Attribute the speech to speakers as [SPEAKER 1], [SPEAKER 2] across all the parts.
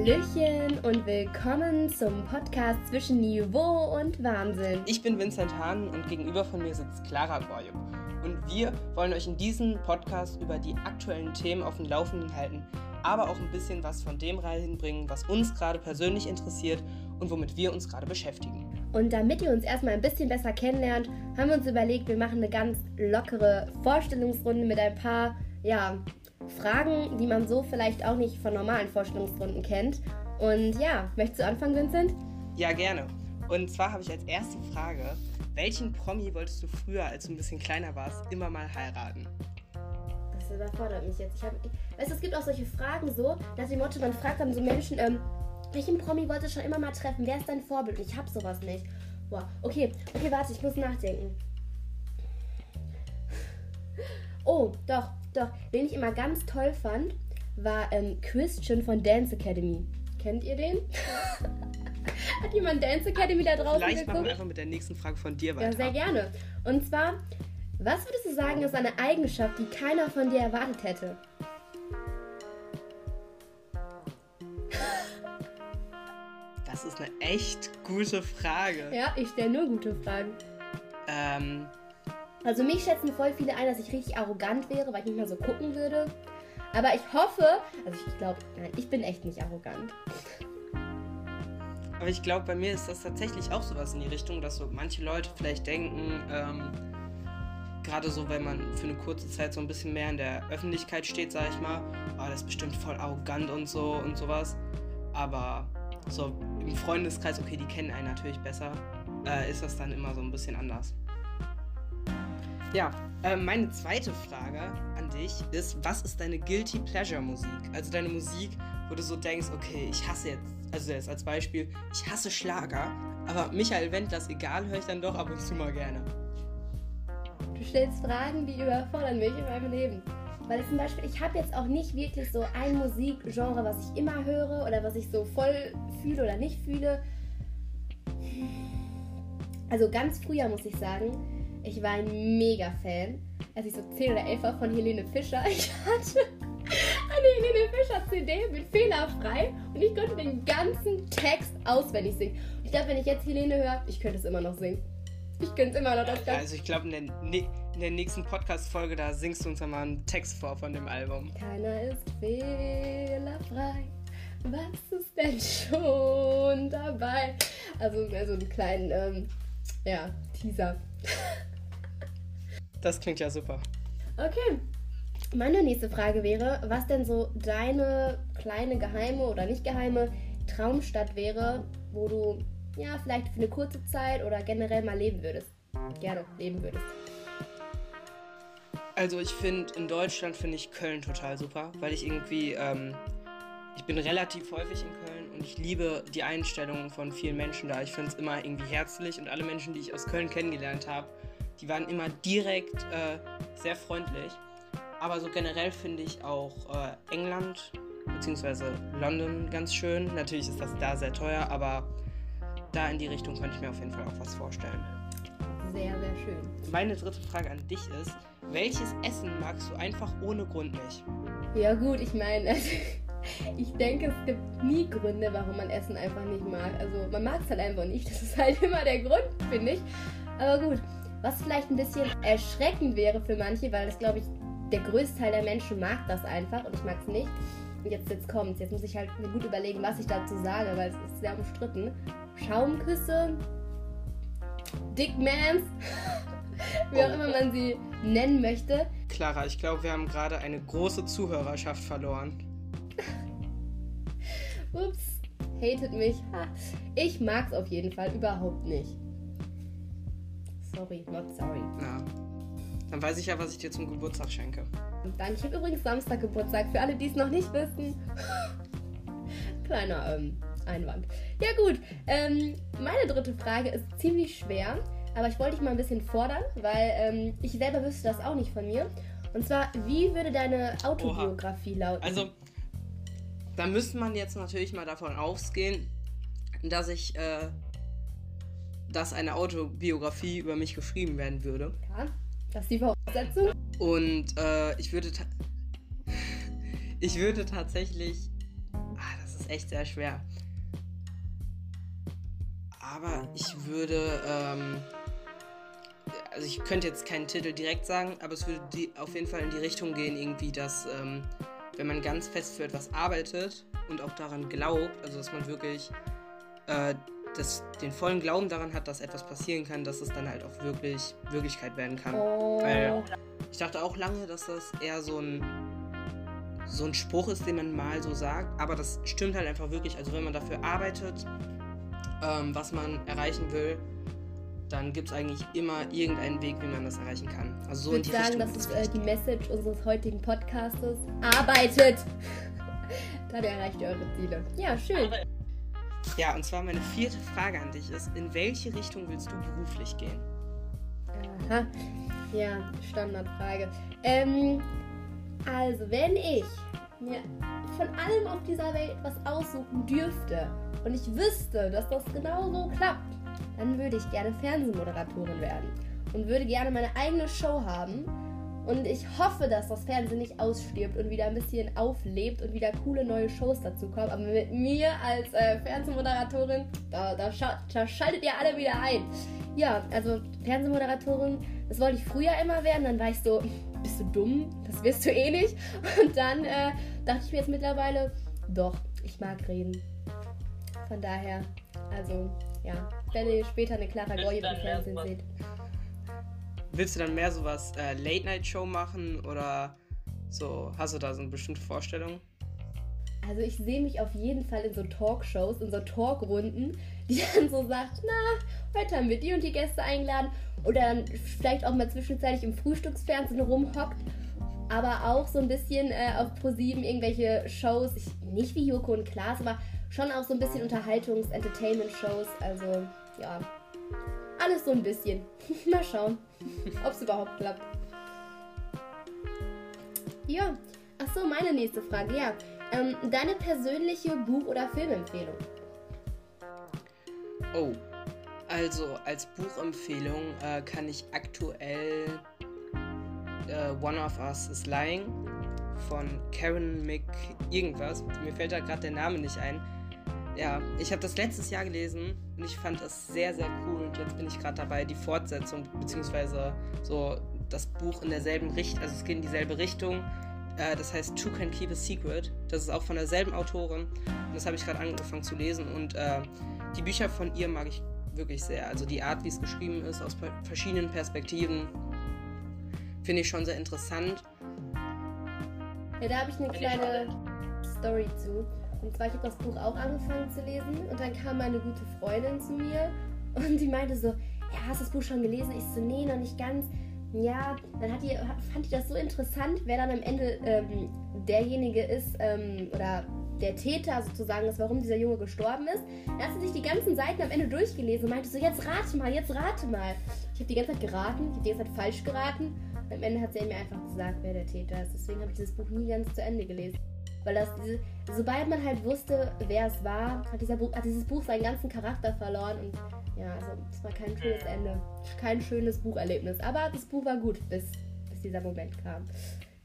[SPEAKER 1] Hallöchen und willkommen zum Podcast zwischen Niveau und Wahnsinn.
[SPEAKER 2] Ich bin Vincent Hahn und gegenüber von mir sitzt Clara Gorjup. Und wir wollen euch in diesem Podcast über die aktuellen Themen auf dem Laufenden halten, aber auch ein bisschen was von dem reinbringen, was uns gerade persönlich interessiert und womit wir uns gerade beschäftigen.
[SPEAKER 1] Und damit ihr uns erstmal ein bisschen besser kennenlernt, haben wir uns überlegt, wir machen eine ganz lockere Vorstellungsrunde mit ein paar, ja, Fragen, die man so vielleicht auch nicht von normalen Vorstellungsrunden kennt. Und ja, möchtest du anfangen, Vincent?
[SPEAKER 2] Ja, gerne. Und zwar habe ich als erste Frage, welchen Promi wolltest du früher, als du ein bisschen kleiner warst, immer mal heiraten?
[SPEAKER 1] Das überfordert mich jetzt. Ich hab, weißt du, es gibt auch solche Fragen so, dass die Motto, man fragt dann so Menschen, ähm, welchen Promi wolltest du schon immer mal treffen? Wer ist dein Vorbild? Und ich habe sowas nicht. Boah, okay, okay, warte, ich muss nachdenken. Oh, doch, doch. Wen ich immer ganz toll fand, war ähm, Christian von Dance Academy. Kennt ihr den? Hat jemand Dance Academy da draußen
[SPEAKER 2] Vielleicht
[SPEAKER 1] geguckt?
[SPEAKER 2] machen wir einfach mit der nächsten Frage von dir weiter.
[SPEAKER 1] Ja, sehr gerne. Und zwar, was würdest du sagen, ist eine Eigenschaft, die keiner von dir erwartet hätte?
[SPEAKER 2] Das ist eine echt gute Frage.
[SPEAKER 1] Ja, ich stelle nur gute Fragen.
[SPEAKER 2] Ähm,
[SPEAKER 1] Also mich schätzen voll viele ein, dass ich richtig arrogant wäre, weil ich nicht mehr so gucken würde. Aber ich hoffe, also ich glaube, nein, ich bin echt nicht arrogant.
[SPEAKER 2] aber ich glaube, bei mir ist das tatsächlich auch sowas in die Richtung, dass so manche Leute vielleicht denken, ähm, gerade so, wenn man für eine kurze Zeit so ein bisschen mehr in der Öffentlichkeit steht, sag ich mal, oh, das ist bestimmt voll arrogant und so und sowas. Aber so im Freundeskreis, okay, die kennen einen natürlich besser, äh, ist das dann immer so ein bisschen anders. Ja, äh, meine zweite Frage an dich ist, was ist deine Guilty Pleasure Musik? Also deine Musik, wo du so denkst, okay, ich hasse jetzt, also jetzt als Beispiel, ich hasse Schlager, aber Michael Wendlers egal, höre ich dann doch ab und zu mal gerne.
[SPEAKER 1] Du stellst Fragen, die überfordern mich in meinem Leben. Weil zum Beispiel, ich habe jetzt auch nicht wirklich so ein Musikgenre, was ich immer höre oder was ich so voll fühle oder nicht fühle. Also ganz früher muss ich sagen, ich war ein Mega-Fan, als ich so 10 oder 11 war von Helene Fischer. Ich hatte eine Helene Fischer CD mit fehlerfrei und ich konnte den ganzen Text auswendig singen. Und ich glaube, wenn ich jetzt Helene höre, ich könnte es immer noch singen. Ich könnte es immer noch
[SPEAKER 2] Ja, also ich glaube, in, der in der nächsten Podcast-Folge, da singst du uns dann mal einen Text vor von dem Album.
[SPEAKER 1] Keiner ist fehlerfrei. Was ist denn schon dabei? Also mehr so einen kleinen, ähm, ja, Teaser.
[SPEAKER 2] Das klingt ja super.
[SPEAKER 1] Okay. Meine nächste Frage wäre, was denn so deine kleine geheime oder nicht geheime Traumstadt wäre, wo du ja vielleicht für eine kurze Zeit oder generell mal leben würdest. Gerne leben würdest.
[SPEAKER 2] Also ich finde, in Deutschland finde ich Köln total super, weil ich irgendwie, ähm, ich bin relativ häufig in Köln und ich liebe die Einstellung von vielen Menschen da. Ich finde es immer irgendwie herzlich und alle Menschen, die ich aus Köln kennengelernt habe, die waren immer direkt äh, sehr freundlich. Aber so generell finde ich auch äh, England bzw. London ganz schön. Natürlich ist das da sehr teuer, aber da in die Richtung könnte ich mir auf jeden Fall auch was vorstellen.
[SPEAKER 1] Sehr, sehr schön.
[SPEAKER 2] Meine dritte Frage an dich ist, welches Essen magst du einfach ohne Grund nicht?
[SPEAKER 1] Ja gut, ich meine, also, ich denke, es gibt nie Gründe, warum man Essen einfach nicht mag. Also man mag es halt einfach nicht. Das ist halt immer der Grund, finde ich. Aber gut, was vielleicht ein bisschen erschreckend wäre für manche, weil das glaube ich, der größte Teil der Menschen mag das einfach und ich mag es nicht. Und jetzt, jetzt kommt's. Jetzt muss ich halt mir gut überlegen, was ich dazu sage, weil es ist sehr umstritten. Schaumküsse, Dickmans, wie auch immer man sie nennen möchte.
[SPEAKER 2] Clara, ich glaube, wir haben gerade eine große Zuhörerschaft verloren.
[SPEAKER 1] Ups, hatet mich. Ha. Ich mag's auf jeden Fall überhaupt nicht. Sorry, not sorry.
[SPEAKER 2] Na, dann weiß ich ja, was ich dir zum Geburtstag schenke.
[SPEAKER 1] Danke. Ich habe übrigens Samstag Geburtstag, für alle, die es noch nicht wissen. Kleiner ähm, Einwand. Ja gut, ähm, meine dritte Frage ist ziemlich schwer, aber ich wollte dich mal ein bisschen fordern, weil ähm, ich selber wüsste das auch nicht von mir. Und zwar, wie würde deine Autobiografie lauten?
[SPEAKER 2] Also, da müsste man jetzt natürlich mal davon ausgehen, dass ich, äh, dass eine Autobiografie über mich geschrieben werden würde.
[SPEAKER 1] ja, das ist die Voraussetzung.
[SPEAKER 2] Und äh, ich würde ich würde tatsächlich. Ah, das ist ist echt sehr schwer. Aber ich würde, ähm, also ich könnte jetzt keinen Titel direkt sagen, aber es würde die, auf jeden Fall in die Richtung gehen, irgendwie, dass ähm, wenn man ganz fest für etwas arbeitet und auch daran glaubt, also dass man wirklich äh, das, den vollen Glauben daran hat, dass etwas passieren kann, dass es dann halt auch wirklich Wirklichkeit werden kann.
[SPEAKER 1] Oh.
[SPEAKER 2] Weil ich dachte auch lange, dass das eher so ein so ein Spruch ist, den man mal so sagt, aber das stimmt halt einfach wirklich. Also wenn man dafür arbeitet, ähm, was man erreichen will, dann gibt es eigentlich immer irgendeinen Weg, wie man das erreichen kann. Also so
[SPEAKER 1] ich würde sagen, das ist äh, die Message unseres heutigen Podcastes. Arbeitet! dann erreicht ihr eure Ziele. Ja, schön.
[SPEAKER 2] Ja, und zwar meine vierte Frage an dich ist, in welche Richtung willst du beruflich gehen?
[SPEAKER 1] Aha. Ja, Standardfrage. Ähm, also, wenn ich mir von allem auf dieser Welt was aussuchen dürfte und ich wüsste, dass das genau so klappt, dann würde ich gerne Fernsehmoderatorin werden und würde gerne meine eigene Show haben. Und ich hoffe, dass das Fernsehen nicht ausstirbt und wieder ein bisschen auflebt und wieder coole neue Shows dazu kommen. Aber mit mir als äh, Fernsehmoderatorin, da, da, da schaltet ihr alle wieder ein. Ja, also Fernsehmoderatorin, das wollte ich früher immer werden. Dann war ich so, bist du dumm? Das wirst du eh nicht. Und dann äh, dachte ich mir jetzt mittlerweile, doch, ich mag reden. Von daher, also ja, wenn ihr später eine Clara Goy im Fernsehen seht.
[SPEAKER 2] Willst du dann mehr sowas äh, Late-Night-Show machen oder so? Hast du da so eine bestimmte Vorstellung?
[SPEAKER 1] Also ich sehe mich auf jeden Fall in so Talkshows, in so Talkrunden, die dann so sagt, na, heute haben wir die und die Gäste eingeladen. Oder dann vielleicht auch mal zwischenzeitlich im Frühstücksfernsehen rumhockt. Aber auch so ein bisschen äh, auf ProSieben irgendwelche Shows, ich, nicht wie Joko und Klaas, aber schon auch so ein bisschen Unterhaltungs-, Entertainment-Shows. Also ja, alles so ein bisschen. mal schauen, ob es überhaupt klappt. Ja, ach so, meine nächste Frage, ja. Ähm, deine persönliche Buch- oder Filmempfehlung?
[SPEAKER 2] Oh, also als Buchempfehlung äh, kann ich aktuell äh, One of Us is Lying von Karen Mc irgendwas. Mir fällt da gerade der Name nicht ein. Ja, ich habe das letztes Jahr gelesen und ich fand es sehr, sehr cool. Und jetzt bin ich gerade dabei, die Fortsetzung, beziehungsweise so das Buch in derselben Richtung, also es geht in dieselbe Richtung. Äh, das heißt Two Can Keep a Secret. Das ist auch von derselben Autorin. Und das habe ich gerade angefangen zu lesen. Und äh, die Bücher von ihr mag ich wirklich sehr. Also die Art, wie es geschrieben ist, aus verschiedenen Perspektiven, finde ich schon sehr interessant.
[SPEAKER 1] Ja, da habe ich eine kleine Story zu. Und zwar, ich habe das Buch auch angefangen zu lesen und dann kam meine gute Freundin zu mir und die meinte so, ja, hast du das Buch schon gelesen? Ich so, nee, noch nicht ganz. Ja, dann die, fand ich das so interessant, wer dann am Ende ähm, derjenige ist ähm, oder der Täter sozusagen ist, warum dieser Junge gestorben ist. Er hat sich die ganzen Seiten am Ende durchgelesen und meinte so, jetzt rate mal, jetzt rate mal. Ich habe die ganze Zeit geraten, ich habe die ganze Zeit falsch geraten. Und am Ende hat sie mir einfach gesagt, wer der Täter ist. Deswegen habe ich dieses Buch nie ganz zu Ende gelesen. Weil das, diese, sobald man halt wusste, wer es war, hat, dieser Buch, hat dieses Buch seinen ganzen Charakter verloren. Und ja, also es war kein schönes Ende. Kein schönes Bucherlebnis. Aber das Buch war gut, bis, bis dieser Moment kam.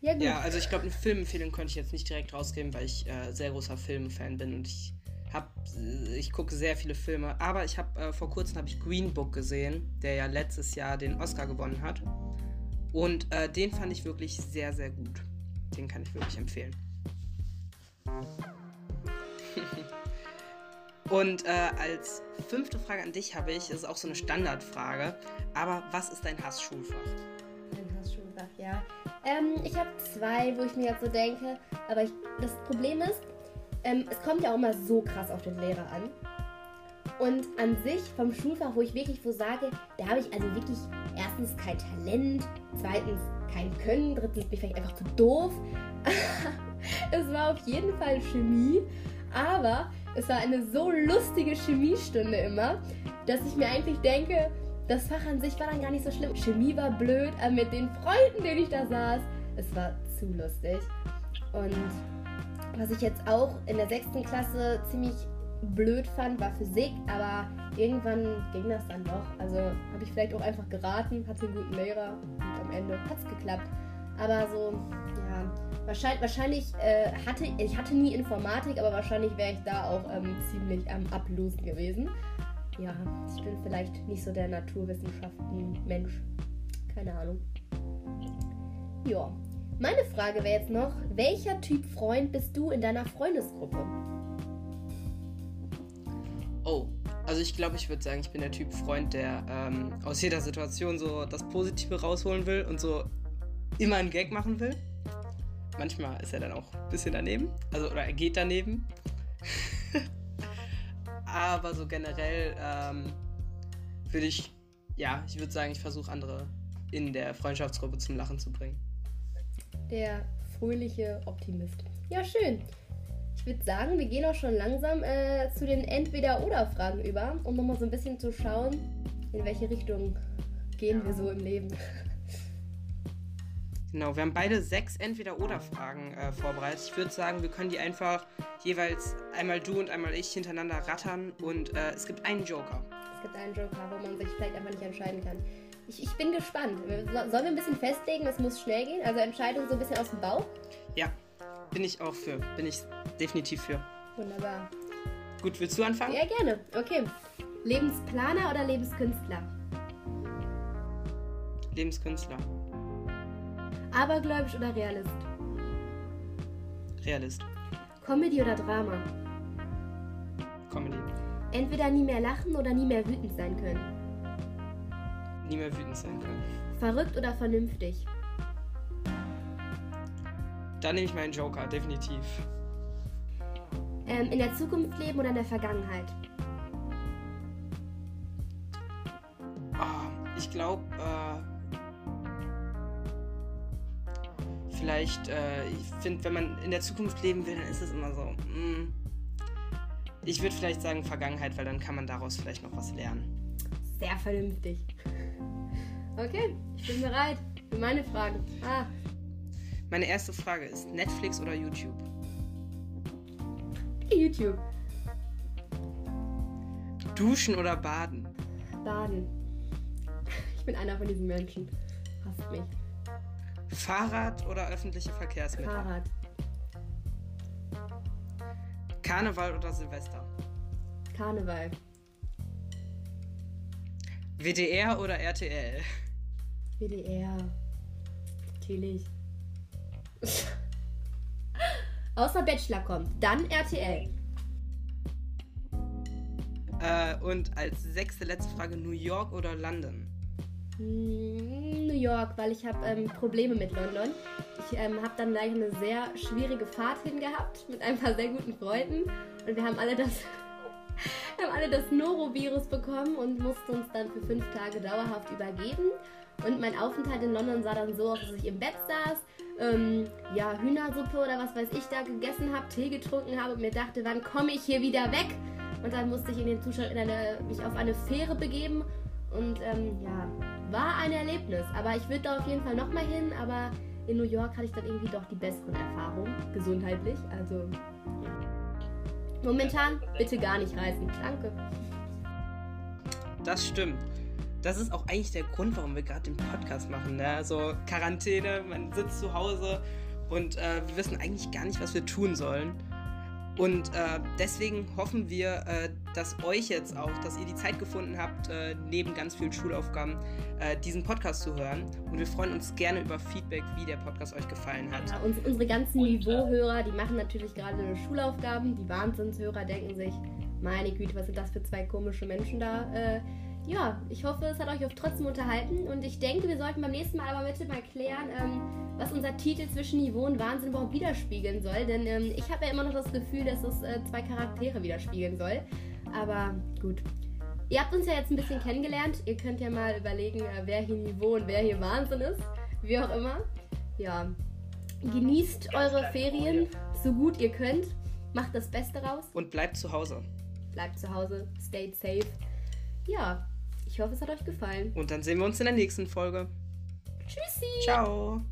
[SPEAKER 2] Ja, gut. ja also ich glaube, eine Filmempfehlung konnte ich jetzt nicht direkt rausgeben, weil ich äh, sehr großer Filmfan bin und ich habe, äh, ich gucke sehr viele Filme. Aber ich habe äh, vor kurzem habe ich Green Book gesehen, der ja letztes Jahr den Oscar gewonnen hat. Und äh, den fand ich wirklich sehr, sehr gut. Den kann ich wirklich empfehlen. Und äh, als fünfte Frage an dich habe ich, ist auch so eine Standardfrage, aber was ist dein Hassschulfach?
[SPEAKER 1] Mein Hassschulfach, ja. Ähm, ich habe zwei, wo ich mir jetzt so denke, aber ich, das Problem ist, ähm, es kommt ja auch immer so krass auf den Lehrer an. Und an sich vom Schulfach, wo ich wirklich so sage, da habe ich also wirklich erstens kein Talent, zweitens kein Können, drittens bin ich vielleicht einfach zu doof. es war auf jeden Fall Chemie, aber es war eine so lustige Chemiestunde immer, dass ich mir eigentlich denke, das Fach an sich war dann gar nicht so schlimm. Chemie war blöd, aber mit den Freunden, denen ich da saß, es war zu lustig. Und was ich jetzt auch in der sechsten Klasse ziemlich blöd fand, war Physik, aber irgendwann ging das dann doch. Also habe ich vielleicht auch einfach geraten, hatte einen guten Lehrer Ende hat es geklappt. Aber so, ja, wahrscheinlich, wahrscheinlich äh, hatte ich hatte nie Informatik, aber wahrscheinlich wäre ich da auch ähm, ziemlich am Ablosen gewesen. Ja, ich bin vielleicht nicht so der Naturwissenschaften-Mensch. Keine Ahnung. Ja. Meine Frage wäre jetzt noch, welcher Typ Freund bist du in deiner Freundesgruppe?
[SPEAKER 2] Oh, also ich glaube, ich würde sagen, ich bin der Typ Freund, der ähm, aus jeder Situation so das Positive rausholen will und so immer einen Gag machen will. Manchmal ist er dann auch ein bisschen daneben, also oder er geht daneben. Aber so generell ähm, würde ich, ja, ich würde sagen, ich versuche andere in der Freundschaftsgruppe zum Lachen zu bringen.
[SPEAKER 1] Der fröhliche Optimist. Ja, schön. Ich würde sagen, wir gehen auch schon langsam äh, zu den Entweder-Oder-Fragen über, um nochmal so ein bisschen zu schauen, in welche Richtung gehen wir so im Leben.
[SPEAKER 2] Genau, wir haben beide sechs Entweder-Oder-Fragen äh, vorbereitet. Ich würde sagen, wir können die einfach jeweils einmal du und einmal ich hintereinander rattern und äh, es gibt einen Joker.
[SPEAKER 1] Es gibt einen Joker, wo man sich vielleicht einfach nicht entscheiden kann. Ich, ich bin gespannt. Sollen wir ein bisschen festlegen, es muss schnell gehen? Also Entscheidung so ein bisschen aus dem Bauch?
[SPEAKER 2] Ja, bin ich auch für. Bin ich definitiv für.
[SPEAKER 1] Wunderbar.
[SPEAKER 2] Gut, willst du anfangen?
[SPEAKER 1] Ja, gerne. Okay. Lebensplaner oder Lebenskünstler?
[SPEAKER 2] Lebenskünstler.
[SPEAKER 1] Abergläubisch oder Realist?
[SPEAKER 2] Realist.
[SPEAKER 1] Comedy oder Drama?
[SPEAKER 2] Comedy.
[SPEAKER 1] Entweder nie mehr lachen oder nie mehr wütend sein können.
[SPEAKER 2] Nie mehr wütend sein können.
[SPEAKER 1] Verrückt oder vernünftig?
[SPEAKER 2] Da nehme ich meinen Joker, definitiv.
[SPEAKER 1] Ähm, in der Zukunft leben oder in der Vergangenheit?
[SPEAKER 2] Oh, ich glaube, äh, vielleicht, äh, ich finde, wenn man in der Zukunft leben will, dann ist es immer so. Mm, ich würde vielleicht sagen Vergangenheit, weil dann kann man daraus vielleicht noch was lernen.
[SPEAKER 1] Sehr vernünftig. Okay, ich bin bereit für meine Fragen. Ah.
[SPEAKER 2] Meine erste Frage ist Netflix oder YouTube?
[SPEAKER 1] YouTube.
[SPEAKER 2] Duschen oder baden?
[SPEAKER 1] Baden. Ich bin einer von diesen Menschen. Hasst mich.
[SPEAKER 2] Fahrrad oder öffentliche Verkehrsmittel?
[SPEAKER 1] Fahrrad.
[SPEAKER 2] Karneval oder Silvester?
[SPEAKER 1] Karneval.
[SPEAKER 2] WDR oder RTL?
[SPEAKER 1] WDR. Natürlich. Außer Bachelor kommt, dann RTL.
[SPEAKER 2] Äh, und als sechste letzte Frage New York oder London?
[SPEAKER 1] Hm, New York, weil ich habe ähm, Probleme mit London. Ich ähm, habe dann gleich eine sehr schwierige Fahrt hingehabt mit ein paar sehr guten Freunden und wir haben alle das haben alle das Norovirus bekommen und mussten uns dann für fünf Tage dauerhaft übergeben. Und mein Aufenthalt in London sah dann so aus, dass ich im Bett saß, ähm, ja, Hühnersuppe oder was weiß ich da gegessen habe, Tee getrunken habe und mir dachte, wann komme ich hier wieder weg? Und dann musste ich in den Zustand in eine, mich auf eine Fähre begeben und ähm, ja, war ein Erlebnis. Aber ich würde da auf jeden Fall nochmal hin, aber in New York hatte ich dann irgendwie doch die besseren Erfahrungen, gesundheitlich. Also momentan bitte gar nicht reisen. Danke.
[SPEAKER 2] Das stimmt. Das ist auch eigentlich der Grund, warum wir gerade den Podcast machen. Ne? Also Quarantäne, man sitzt zu Hause und äh, wir wissen eigentlich gar nicht, was wir tun sollen. Und äh, deswegen hoffen wir, äh, dass euch jetzt auch, dass ihr die Zeit gefunden habt, äh, neben ganz vielen Schulaufgaben äh, diesen Podcast zu hören. Und wir freuen uns gerne über Feedback, wie der Podcast euch gefallen hat.
[SPEAKER 1] Ja, und unsere ganzen Niveauhörer, die machen natürlich gerade Schulaufgaben. Die Wahnsinnshörer denken sich, meine Güte, was sind das für zwei komische Menschen da? Ja, ich hoffe, es hat euch auch trotzdem unterhalten und ich denke, wir sollten beim nächsten Mal aber bitte mal klären, ähm, was unser Titel zwischen Niveau und Wahnsinn überhaupt widerspiegeln soll, denn ähm, ich habe ja immer noch das Gefühl, dass es äh, zwei Charaktere widerspiegeln soll. Aber gut. Ihr habt uns ja jetzt ein bisschen kennengelernt. Ihr könnt ja mal überlegen, äh, wer hier Niveau und wer hier Wahnsinn ist. Wie auch immer. Ja. Genießt eure Ferien so gut ihr könnt. Macht das Beste raus.
[SPEAKER 2] Und bleibt zu Hause.
[SPEAKER 1] Bleibt zu Hause. Stay safe. Ja, ich hoffe, es hat euch gefallen.
[SPEAKER 2] Und dann sehen wir uns in der nächsten Folge.
[SPEAKER 1] Tschüssi.
[SPEAKER 2] Ciao.